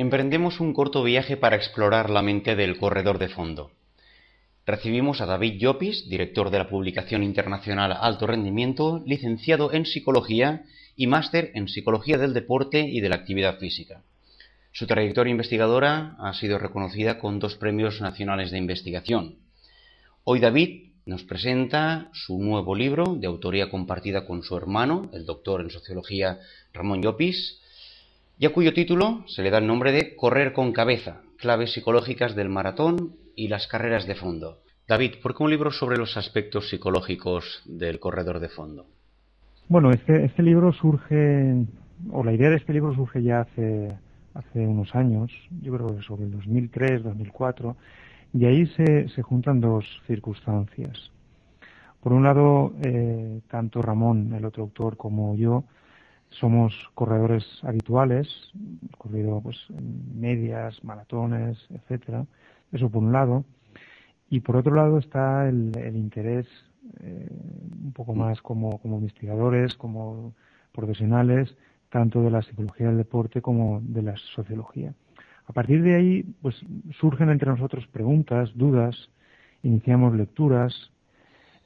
Emprendemos un corto viaje para explorar la mente del corredor de fondo. Recibimos a David Llopis, director de la publicación internacional Alto Rendimiento, licenciado en Psicología y máster en Psicología del Deporte y de la Actividad Física. Su trayectoria investigadora ha sido reconocida con dos premios nacionales de investigación. Hoy David nos presenta su nuevo libro de autoría compartida con su hermano, el doctor en Sociología Ramón Llopis, y a cuyo título se le da el nombre de Correr con cabeza, claves psicológicas del maratón y las carreras de fondo. David, ¿por qué un libro sobre los aspectos psicológicos del corredor de fondo? Bueno, este, libro surge, o la idea de este libro surge ya hace, unos años, yo creo que sobre el 2003, 2004, y ahí se, se juntan dos circunstancias. Por un lado, eh, tanto Ramón, el otro autor, como yo, somos corredores habituales, corrido pues medias, maratones, etcétera. Eso por un lado. Y por otro lado está el, interés eh, un poco más como, como investigadores, como profesionales, tanto de la psicología del deporte como de la sociología. A partir de ahí, pues surgen entre nosotros preguntas, dudas, iniciamos lecturas,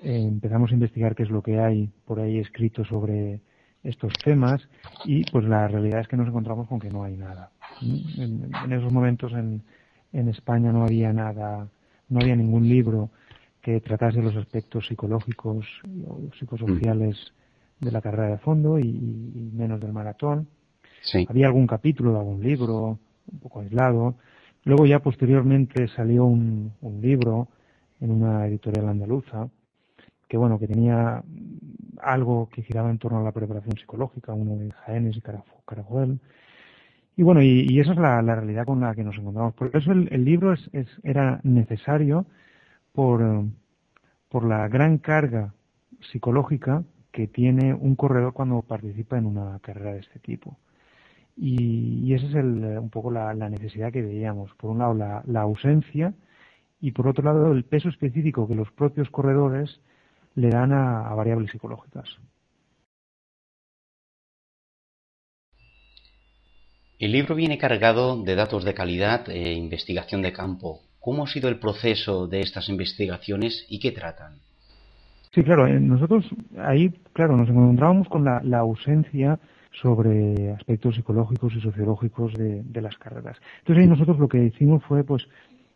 eh, empezamos a investigar qué es lo que hay por ahí escrito sobre estos temas y pues la realidad es que nos encontramos con que no hay nada. En, esos momentos en, en, España no había nada, no había ningún libro que tratase los aspectos psicológicos o psicosociales de la carrera de fondo y, menos del maratón. Había algún capítulo de algún libro, un poco aislado. Luego ya posteriormente salió un, un libro en una editorial andaluza que bueno, que tenía algo que giraba en torno a la preparación psicológica, uno de Jaénes y Carajuel. Y bueno, y, esa es la, realidad con la que nos encontramos. Por eso el, libro es, era necesario por, por la gran carga psicológica que tiene un corredor cuando participa en una carrera de este tipo. Y, esa es un poco la, necesidad que veíamos. Por un lado, la, la ausencia y por otro lado, el peso específico que los propios corredores le dan a, variables psicológicas. El libro viene cargado de datos de calidad e investigación de campo. ¿Cómo ha sido el proceso de estas investigaciones y qué tratan? Sí, claro, eh, nosotros ahí, claro, nos encontrábamos con la, ausencia sobre aspectos psicológicos y sociológicos de, de, las carreras. Entonces ahí nosotros lo que hicimos fue pues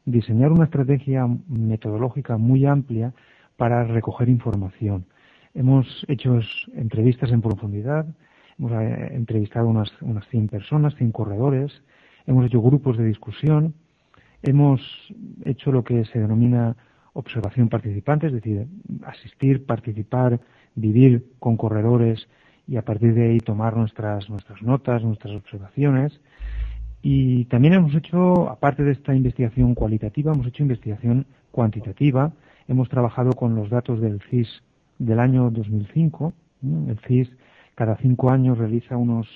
diseñar una estrategia metodológica muy amplia para recoger información. Hemos hecho entrevistas en profundidad, hemos eh, entrevistado unas, unas 100 personas, 100 corredores, hemos hecho grupos de discusión, hemos hecho lo que se denomina observación participante, es decir, asistir, participar, vivir con corredores y a partir de ahí tomar nuestras, nuestras notas, nuestras observaciones. Y también hemos hecho, aparte de esta investigación cualitativa, hemos hecho investigación cuantitativa, Hemos trabajado con los datos del CIS del año 2005. El CIS cada cinco años realiza unos,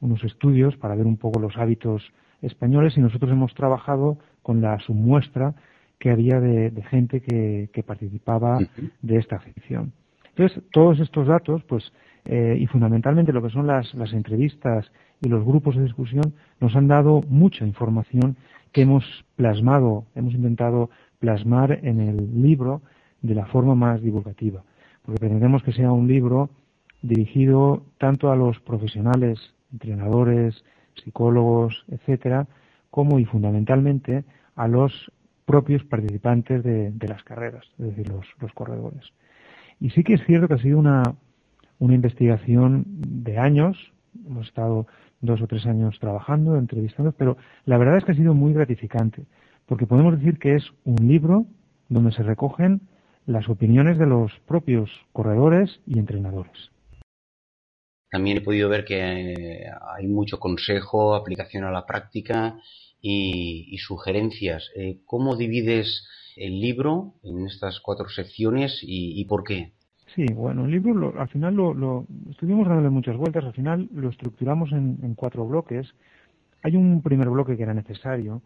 unos estudios para ver un poco los hábitos españoles y nosotros hemos trabajado con la submuestra que había de, gente que, participaba de esta afición. Entonces, todos estos datos, pues, eh, y fundamentalmente lo que son las, las entrevistas y los grupos de discusión, nos han dado mucha información que hemos plasmado, hemos intentado plasmar en el libro de la forma más divulgativa, porque pretendemos que sea un libro dirigido tanto a los profesionales, entrenadores, psicólogos, etcétera, como y fundamentalmente a los propios participantes de, las carreras, es decir, los, los, corredores. Y sí que es cierto que ha sido una, una investigación de años, hemos estado dos o tres años trabajando, entrevistando, pero la verdad es que ha sido muy gratificante, porque podemos decir que es un libro donde se recogen las opiniones de los propios corredores y entrenadores. También he podido ver que eh, hay mucho consejo, aplicación a la práctica y, sugerencias. Eh, ¿Cómo divides el libro en estas cuatro secciones y, por qué? Sí, bueno, el libro al final lo, estuvimos dándole muchas vueltas, al final lo estructuramos en cuatro bloques. Hay un primer bloque que era necesario,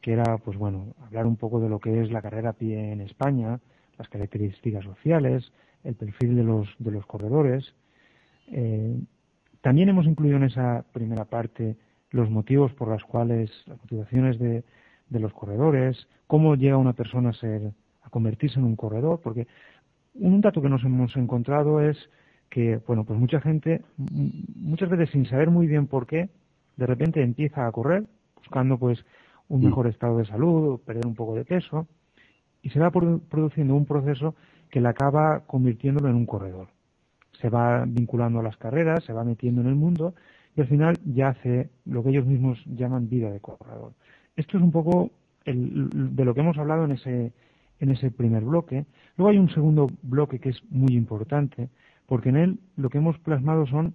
que era, pues bueno, hablar un poco de lo que es la carrera a pie en España, las características sociales, el perfil de los, de los corredores. Eh, también hemos incluido en esa primera parte los motivos por los cuales, las motivaciones de, de los corredores, cómo llega una persona a ser, a convertirse en un corredor, porque un dato que nos hemos encontrado es que, bueno, pues mucha gente, muchas veces sin saber muy bien por qué, de repente empieza a correr, buscando pues un mm. mejor estado de salud, perder un poco de peso, y se va produciendo un proceso que le acaba convirtiéndolo en un corredor. Se va vinculando a las carreras, se va metiendo en el mundo y al final ya hace lo que ellos mismos llaman vida de corredor. Esto es un poco de lo que hemos hablado en ese, en ese primer bloque. Luego hay un segundo bloque que es muy importante, porque en él lo que hemos plasmado son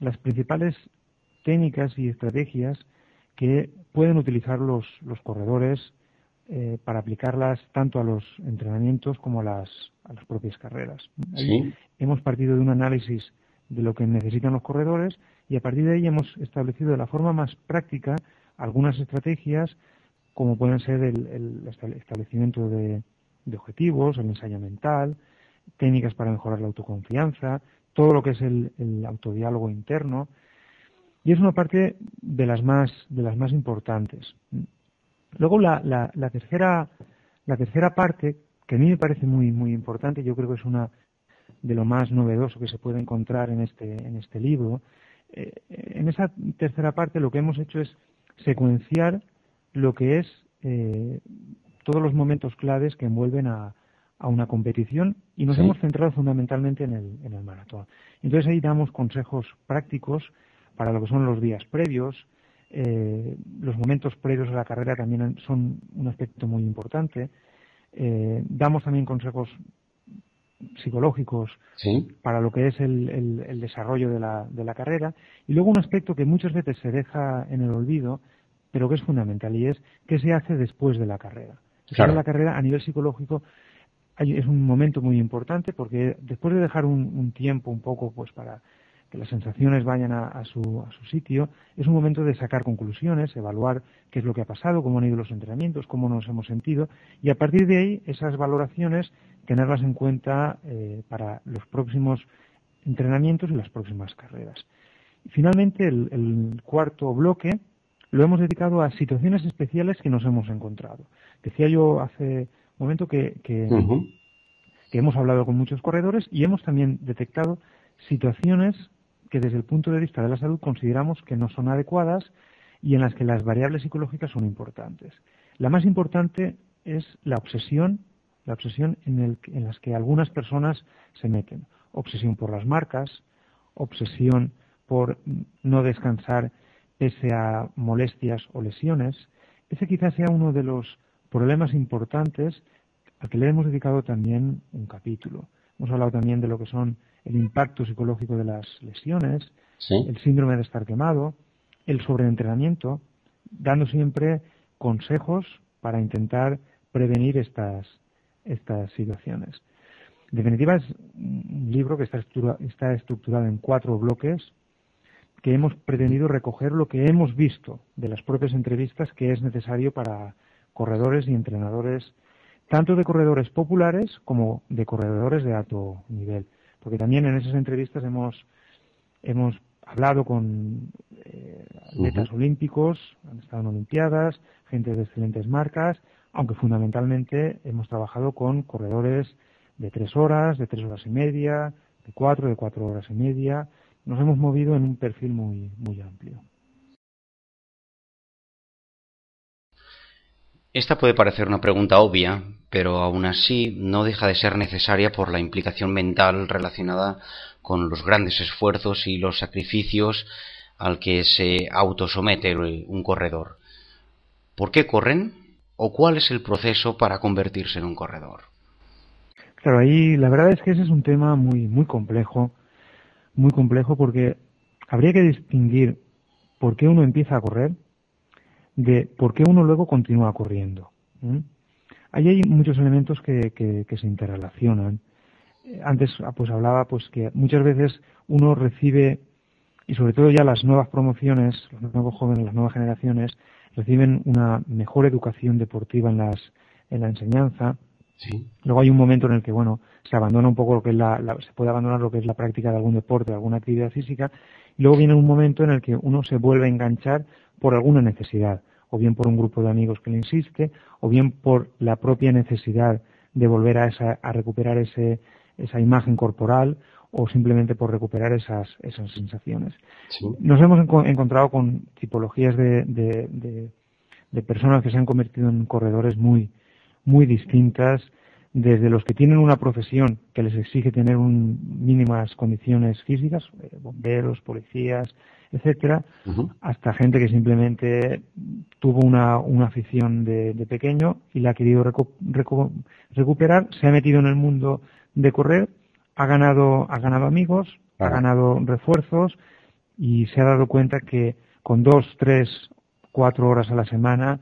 las principales técnicas y estrategias que pueden utilizar los, los corredores eh, para aplicarlas tanto a los entrenamientos como a las, a las propias carreras. Hemos partido de un análisis de lo que necesitan los corredores y a partir de ahí hemos establecido de la forma más práctica algunas estrategias como pueden ser el, establecimiento de, objetivos, el ensayo mental, técnicas para mejorar la autoconfianza, todo lo que es el, autodiálogo interno. Y es una parte de las más, de las más importantes. Luego la, la, tercera, la tercera parte, que a mí me parece muy, muy importante, yo creo que es una de lo más novedoso que se puede encontrar en este, en este libro. Eh, en esa tercera parte lo que hemos hecho es secuenciar lo que es eh, todos los momentos claves que envuelven a, a una competición y nos hemos centrado fundamentalmente en el, en el maratón. Entonces ahí damos consejos prácticos para lo que son los días previos, eh, los momentos previos a la carrera también son un aspecto muy importante. Eh, damos también consejos psicológicos para lo que es el, desarrollo de la, de la, carrera. Y luego un aspecto que muchas veces se deja en el olvido, pero que es fundamental, y es qué se hace después de la carrera. Después de la carrera, a nivel psicológico, es un momento muy importante porque después de dejar un tiempo un poco pues para que las sensaciones vayan a, su, a, su, sitio, es un momento de sacar conclusiones, evaluar qué es lo que ha pasado, cómo han ido los entrenamientos, cómo nos hemos sentido, y a partir de ahí esas valoraciones tenerlas en cuenta eh, para los próximos entrenamientos y las próximas carreras. Finalmente, el, cuarto bloque lo hemos dedicado a situaciones especiales que nos hemos encontrado. Decía yo hace un momento que, que hemos hablado con muchos corredores y hemos también detectado situaciones que desde el punto de vista de la salud consideramos que no son adecuadas y en las que las variables psicológicas son importantes. La más importante es la obsesión, la obsesión en, el, las que algunas personas se meten. Obsesión por las marcas, obsesión por no descansar pese a molestias o lesiones. Ese quizás sea uno de los problemas importantes al que le hemos dedicado también un capítulo. Hemos hablado también de lo que son el impacto psicológico de las lesiones, el síndrome de estar quemado, el sobreentrenamiento, dando siempre consejos para intentar prevenir estas, estas situaciones. En definitiva, es un libro que está, está estructurado en cuatro bloques que hemos pretendido recoger lo que hemos visto de las propias entrevistas que es necesario para corredores y entrenadores, tanto de corredores populares como de corredores de alto nivel porque también en esas entrevistas hemos, hemos hablado con eh, atletas olímpicos, han estado en Olimpiadas, gente de excelentes marcas, aunque fundamentalmente hemos trabajado con corredores de tres horas, de tres horas y media, de cuatro, de cuatro horas y media. Nos hemos movido en un perfil muy, muy amplio. Esta puede parecer una pregunta obvia, pero aún así no deja de ser necesaria por la implicación mental relacionada con los grandes esfuerzos y los sacrificios al que se autosomete un corredor. ¿Por qué corren? ¿O cuál es el proceso para convertirse en un corredor? Claro, ahí la verdad es que ese es un tema muy, muy complejo, muy complejo porque habría que distinguir por qué uno empieza a correr de por qué uno luego continúa corriendo. Ahí hay muchos elementos que, que, se interrelacionan. Eh, antes ah, pues hablaba pues que muchas veces uno recibe y sobre todo ya las nuevas promociones, los nuevos jóvenes, las nuevas generaciones reciben una mejor educación deportiva en las en la enseñanza. Luego hay un momento en el que bueno se abandona un poco lo que es la, se puede abandonar lo que es la práctica de algún deporte, de alguna actividad física. Y luego viene un momento en el que uno se vuelve a enganchar por alguna necesidad, o bien por un grupo de amigos que le insiste, o bien por la propia necesidad de volver a, esa, a recuperar ese, esa imagen corporal o simplemente por recuperar esas, esas sensaciones. Nos hemos encontrado con tipologías de, de, de, personas que se han convertido en corredores muy, muy distintas, desde los que tienen una profesión que les exige tener un, mínimas condiciones físicas, eh, bomberos, policías, etcétera, hasta gente que simplemente tuvo una, una afición de, pequeño y la ha querido recuperar, se ha metido en el mundo de correr, ha ganado, ha ganado amigos, ha ganado refuerzos y se ha dado cuenta que con dos, tres, cuatro horas a la semana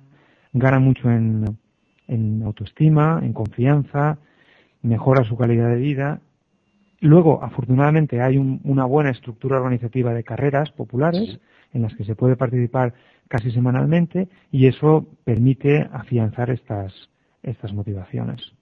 gana mucho en, en autoestima, en confianza, mejora su calidad de vida Luego, afortunadamente, hay una buena estructura organizativa de carreras populares en las que se puede participar casi semanalmente y eso permite afianzar estas, estas motivaciones.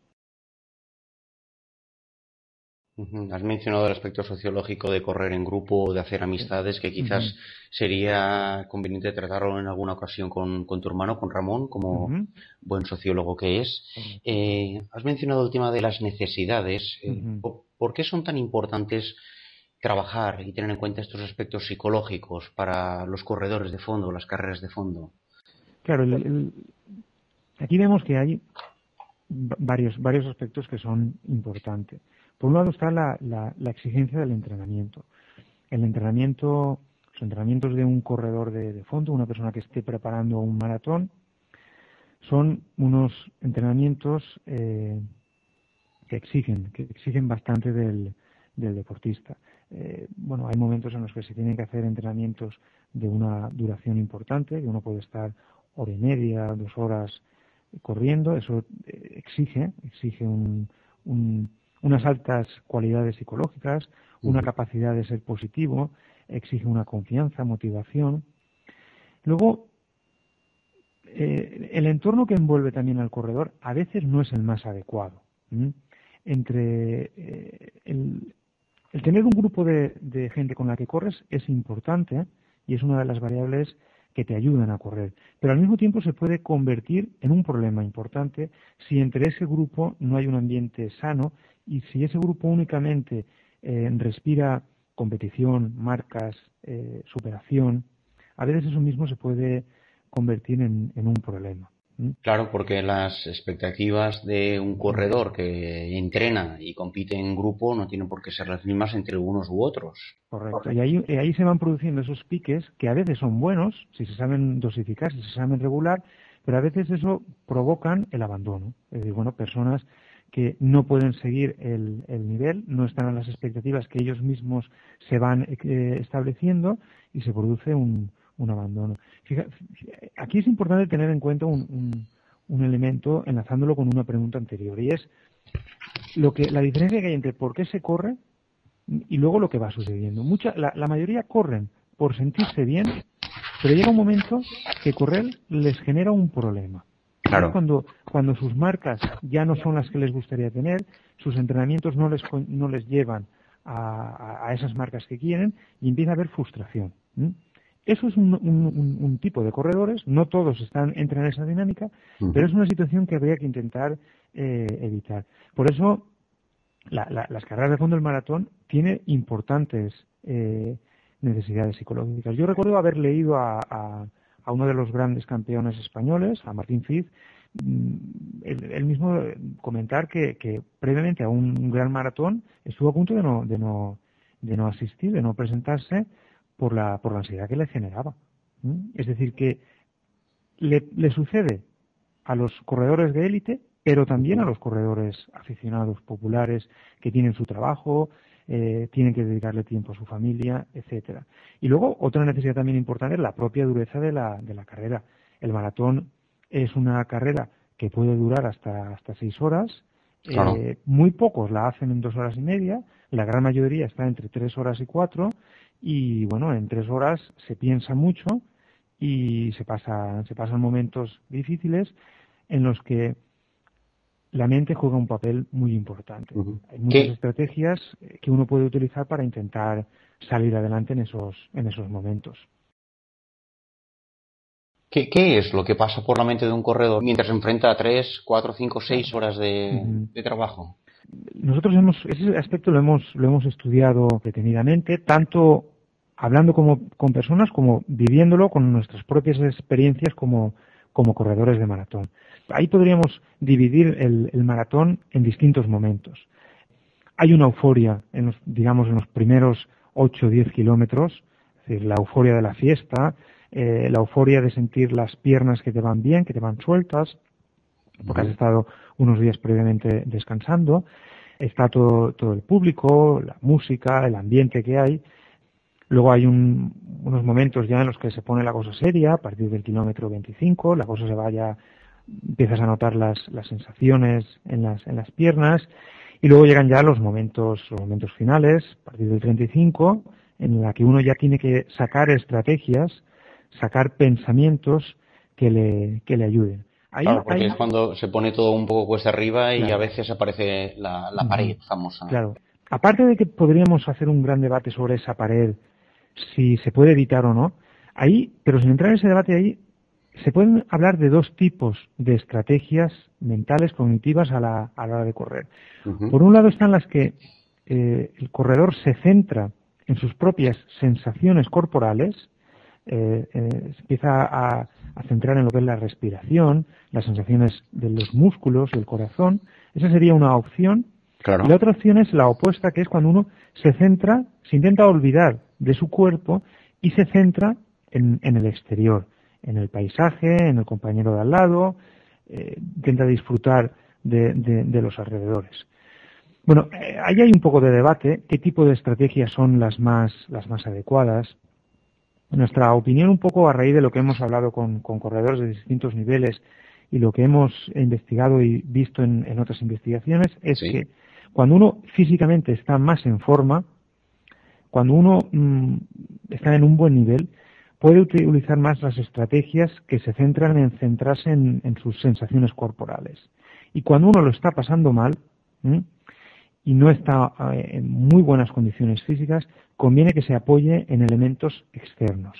Has mencionado el aspecto sociológico de correr en grupo, de hacer amistades, que quizás sería conveniente tratarlo en alguna ocasión con, tu hermano, con Ramón, como buen sociólogo que es. Eh, has mencionado el tema de las necesidades. Eh, ¿Por qué son tan importantes trabajar y tener en cuenta estos aspectos psicológicos para los corredores de fondo, las carreras de fondo? Claro, aquí vemos que hay varios, varios aspectos que son importantes. Por un lado está la, exigencia del entrenamiento. El entrenamiento, los entrenamientos de un corredor de, fondo, una persona que esté preparando un maratón, son unos entrenamientos eh, que exigen, que exigen bastante del, deportista. Eh, bueno, hay momentos en los que se tienen que hacer entrenamientos de una duración importante, que uno puede estar hora y media, dos horas corriendo, eso eh, exige, exige unas altas cualidades psicológicas, una capacidad de ser positivo, exige una confianza, motivación. Luego, eh, el entorno que envuelve también al corredor a veces no es el más adecuado entre eh, el, tener un grupo de, gente con la que corres es importante y es una de las variables que te ayudan a correr. Pero al mismo tiempo se puede convertir en un problema importante si entre ese grupo no hay un ambiente sano y si ese grupo únicamente eh, respira competición, marcas, eh, superación, a veces eso mismo se puede convertir en un problema. Claro, porque las expectativas de un corredor que entrena y compite en grupo no tienen por qué ser las mismas entre unos u otros. Correcto. Y ahí, ahí se van produciendo esos piques que a veces son buenos, si se saben dosificar, si se saben regular, pero a veces eso provocan el abandono. Es decir, bueno, personas que no pueden seguir el, nivel, no están a las expectativas que ellos mismos se van eh, estableciendo y se produce un, un abandono. aquí es importante tener en cuenta un, un, elemento enlazándolo con una pregunta anterior y es lo que la diferencia que hay entre por qué se corre y luego lo que va sucediendo. Mucha, la, mayoría corren por sentirse bien, pero llega un momento que correr les genera un problema. Claro. Cuando, cuando sus marcas ya no son las que les gustaría tener, sus entrenamientos no les, no les llevan a, a, esas marcas que quieren y empieza a haber frustración. Eso es un, tipo de corredores, no todos están entran en esa dinámica, pero es una situación que habría que intentar eh, evitar. Por eso, las carreras de fondo del maratón tienen importantes eh, necesidades psicológicas. Yo recuerdo haber leído a, uno de los grandes campeones españoles, a Martín Fiz, mm, él, mismo comentar que, previamente a un gran maratón estuvo a punto de no, de no, de no asistir, de no presentarse, por la, por la ansiedad que le generaba. Es decir, que le, le, sucede a los corredores de élite, pero también a los corredores aficionados populares que tienen su trabajo, eh, tienen que dedicarle tiempo a su familia, etcétera. Y luego otra necesidad también importante es la propia dureza de la, de la carrera. El maratón es una carrera que puede durar hasta, hasta seis horas. Eh, muy pocos la hacen en dos horas y media, la gran mayoría está entre tres horas y cuatro, y bueno, en tres horas se piensa mucho y se, pasa, se pasan momentos difíciles en los que la mente juega un papel muy importante. Hay muchas estrategias que uno puede utilizar para intentar salir adelante en esos, en esos momentos. ¿Qué, es lo que pasa por la mente de un corredor mientras se enfrenta a tres, cuatro, cinco, seis horas de, trabajo? Nosotros hemos, ese aspecto lo hemos, lo hemos estudiado detenidamente, tanto hablando como, con personas como viviéndolo con nuestras propias experiencias como, como corredores de maratón. Ahí podríamos dividir el, el maratón en distintos momentos. Hay una euforia, en los, digamos, en los primeros 8 o 10 kilómetros, es decir, la euforia de la fiesta, eh, la euforia de sentir las piernas que te van bien, que te van sueltas, porque has estado unos días previamente descansando. Está todo, todo el público, la música, el ambiente que hay. Luego hay unos momentos ya en los que se pone la cosa seria, a partir del kilómetro 25, la cosa se vaya, empiezas a notar las, las sensaciones en las, en las piernas, y luego llegan ya los momentos, los momentos finales, a partir del 35, en la que uno ya tiene que sacar estrategias sacar pensamientos que le, que le ayuden. claro, porque es cuando se pone todo un poco cuesta arriba y a veces aparece la, pared famosa. Claro. Aparte de que podríamos hacer un gran debate sobre esa pared, si se puede evitar o no, ahí, pero sin entrar en ese debate ahí, se pueden hablar de dos tipos de estrategias mentales, cognitivas a la, a la hora de correr. Por un lado están las que eh, el corredor se centra en sus propias sensaciones corporales, eh, eh, se empieza a, centrar en lo que es la respiración, las sensaciones de los músculos, del corazón. Esa sería una opción. Y la otra opción es la opuesta, que es cuando uno se centra, se intenta olvidar de su cuerpo y se centra en, el exterior, en el paisaje, en el compañero de al lado, eh, intenta disfrutar de, los alrededores. Bueno, ahí hay un poco de debate, qué tipo de estrategias son las más, las más adecuadas nuestra opinión un poco a raíz de lo que hemos hablado con, corredores de distintos niveles y lo que hemos investigado y visto en, otras investigaciones es que cuando uno físicamente está más en forma, cuando uno mm, está en un buen nivel, puede utilizar más las estrategias que se centran en centrarse en, sus sensaciones corporales. Y cuando uno lo está pasando mal y no está eh, en muy buenas condiciones físicas, conviene que se apoye en elementos externos.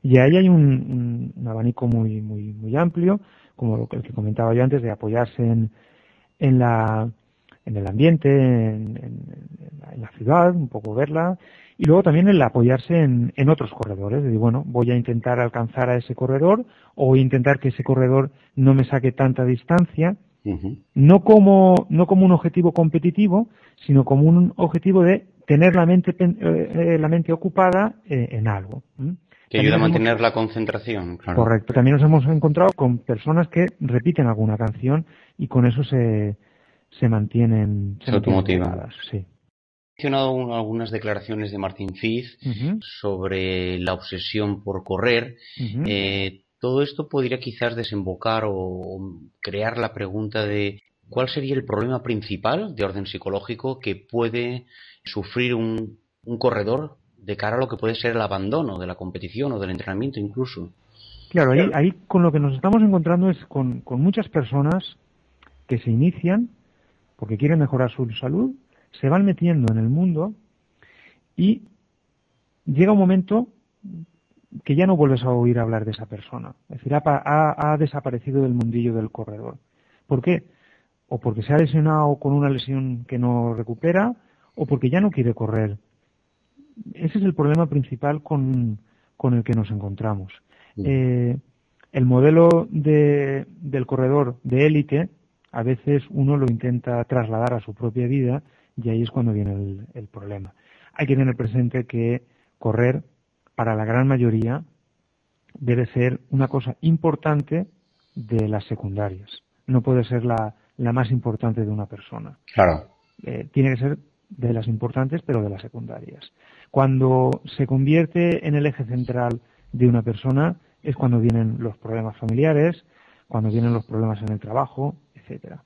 Y ahí hay un, abanico muy, muy, muy amplio, como el que comentaba yo antes, de apoyarse en, en, la, en el ambiente, en, la, ciudad, un poco verla, y luego también el apoyarse en, en otros corredores, de decir, bueno, voy a intentar alcanzar a ese corredor o intentar que ese corredor no me saque tanta distancia, no, como, no como un objetivo competitivo, sino como un objetivo de tener la mente, eh, eh, la mente ocupada eh, en algo. Que ayuda a mantener la concentración, Correcto. También nos hemos encontrado con personas que repiten alguna canción y con eso se, se mantienen, se, mantienen Sí. He mencionado algunas declaraciones de Martin Fitz sobre la obsesión por correr. todo esto podría quizás desembocar o crear la pregunta de cuál sería el problema principal de orden psicológico que puede sufrir un, corredor de cara a lo que puede ser el abandono de la competición o del entrenamiento incluso. Claro, ahí, ahí con lo que nos estamos encontrando es con, muchas personas que se inician porque quieren mejorar su salud, se van metiendo en el mundo y llega un momento que ya no vuelves a oír hablar de esa persona. Es decir, ha, ha, desaparecido del mundillo del corredor. ¿Por qué? O porque se ha lesionado con una lesión que no recupera, o porque ya no quiere correr. Ese es el problema principal con, el que nos encontramos. Eh, el modelo de, del corredor de élite, a veces uno lo intenta trasladar a su propia vida y ahí es cuando viene el, problema. Hay que tener presente que correr, para la gran mayoría, debe ser una cosa importante de las secundarias. No puede ser la, la más importante de una persona. Claro. Eh, tiene que ser de las importantes, pero de las secundarias. Cuando se convierte en el eje central de una persona es cuando vienen los problemas familiares, cuando vienen los problemas en el trabajo, etcétera.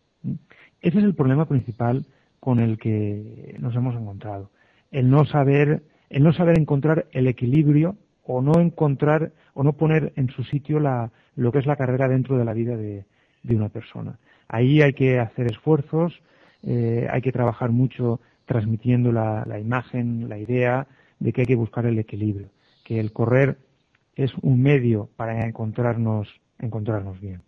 Ese es el problema principal con el que nos hemos encontrado. El no saber, el no saber encontrar el equilibrio o no encontrar o no poner en su sitio la, lo que es la carrera dentro de la vida de, una persona. Ahí hay que hacer esfuerzos, eh, hay que trabajar mucho transmitiendo la, imagen, la idea de que hay que buscar el equilibrio, que el correr es un medio para encontrarnos, encontrarnos bien.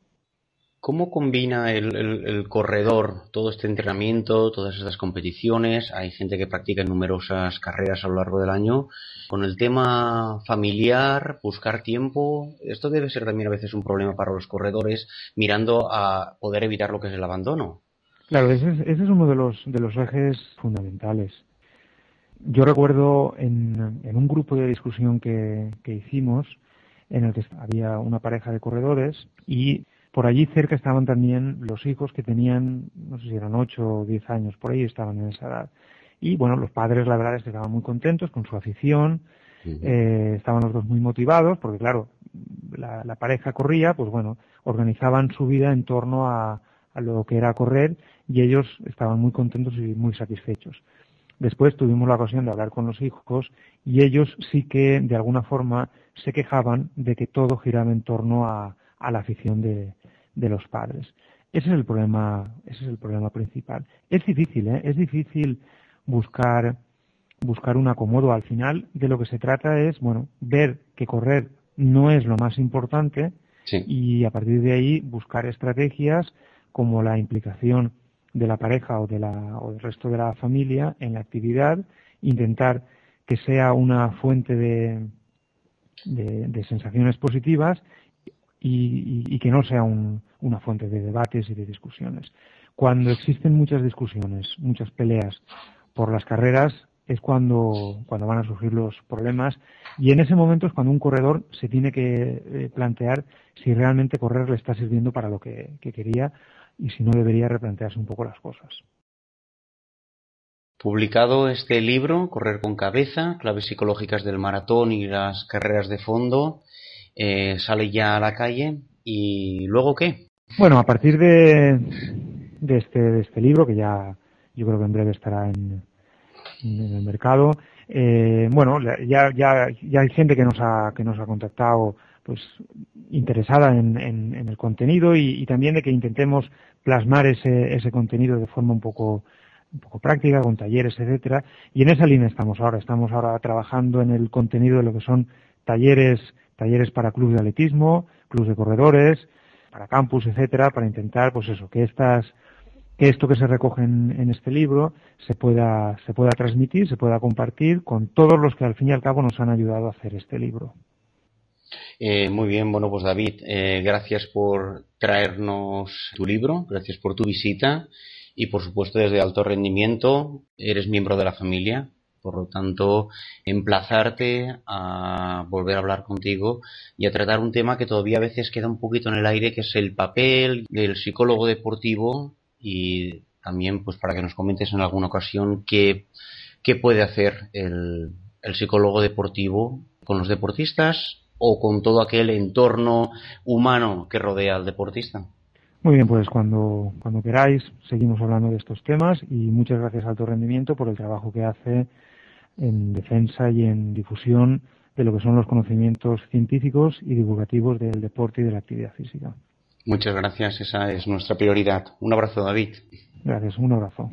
¿Cómo combina el, corredor todo este entrenamiento, todas estas competiciones? Hay gente que practica numerosas carreras a lo largo del año. Con el tema familiar, buscar tiempo, esto debe ser también a veces un problema para los corredores, mirando a poder evitar lo que es el abandono. Claro, ese es, uno de los, de los ejes fundamentales. Yo recuerdo en, un grupo de discusión que, que hicimos, en el que había una pareja de corredores y por allí cerca estaban también los hijos que tenían, no sé si eran 8 o 10 años, por ahí estaban en esa edad. Y bueno, los padres la verdad es que estaban muy contentos con su afición, eh, estaban los dos muy motivados, porque claro, la, pareja corría, pues bueno, organizaban su vida en torno a, a lo que era correr y ellos estaban muy contentos y muy satisfechos. Después tuvimos la ocasión de hablar con los hijos y ellos sí que de alguna forma se quejaban de que todo giraba en torno a, a la afición de, de los padres. Ese es el problema, ese es el problema principal. Es difícil, ¿eh? es difícil buscar buscar un acomodo. Al final de lo que se trata es, bueno, ver que correr no es lo más importante y a partir de ahí buscar estrategias como la implicación de la pareja o, de la, o del resto de la familia en la actividad, intentar que sea una fuente de, de sensaciones positivas y, que no sea una fuente de debates y de discusiones. Cuando existen muchas discusiones, muchas peleas por las carreras, es cuando, cuando van a surgir los problemas y en ese momento es cuando un corredor se tiene que eh, plantear si realmente correr le está sirviendo para lo que quería y si no debería replantearse un poco las cosas. Publicado este libro, Correr con cabeza, claves psicológicas del maratón y las carreras de fondo, eh, sale ya a la calle y luego qué? Bueno, a partir de, de, este, de este libro, que ya yo creo que en breve estará en, el mercado, eh, bueno, ya, ya, ya hay gente que nos ha, que nos ha contactado pues interesada en, en, el contenido y, y, también de que intentemos plasmar ese, ese contenido de forma un poco un poco práctica, con talleres, etcétera, y en esa línea estamos ahora, estamos ahora trabajando en el contenido de lo que son talleres talleres para clubes de atletismo, clubes de corredores, para campus, etcétera, para intentar, pues eso, que estas, que esto que se recoge en, este libro se pueda, se pueda transmitir, se pueda compartir con todos los que al fin y al cabo nos han ayudado a hacer este libro. Eh, muy bien, bueno, pues David, eh, gracias por traernos tu libro, gracias por tu visita y por supuesto desde alto rendimiento eres miembro de la familia por lo tanto, emplazarte a volver a hablar contigo y a tratar un tema que todavía a veces queda un poquito en el aire, que es el papel del psicólogo deportivo y también pues para que nos comentes en alguna ocasión qué, qué puede hacer el, el psicólogo deportivo con los deportistas o con todo aquel entorno humano que rodea al deportista. Muy bien, pues cuando, cuando queráis seguimos hablando de estos temas y muchas gracias a Alto Rendimiento por el trabajo que hace en defensa y en difusión de lo que son los conocimientos científicos y divulgativos del deporte y de la actividad física. Muchas gracias, esa es nuestra prioridad. Un abrazo, David. Gracias, un abrazo.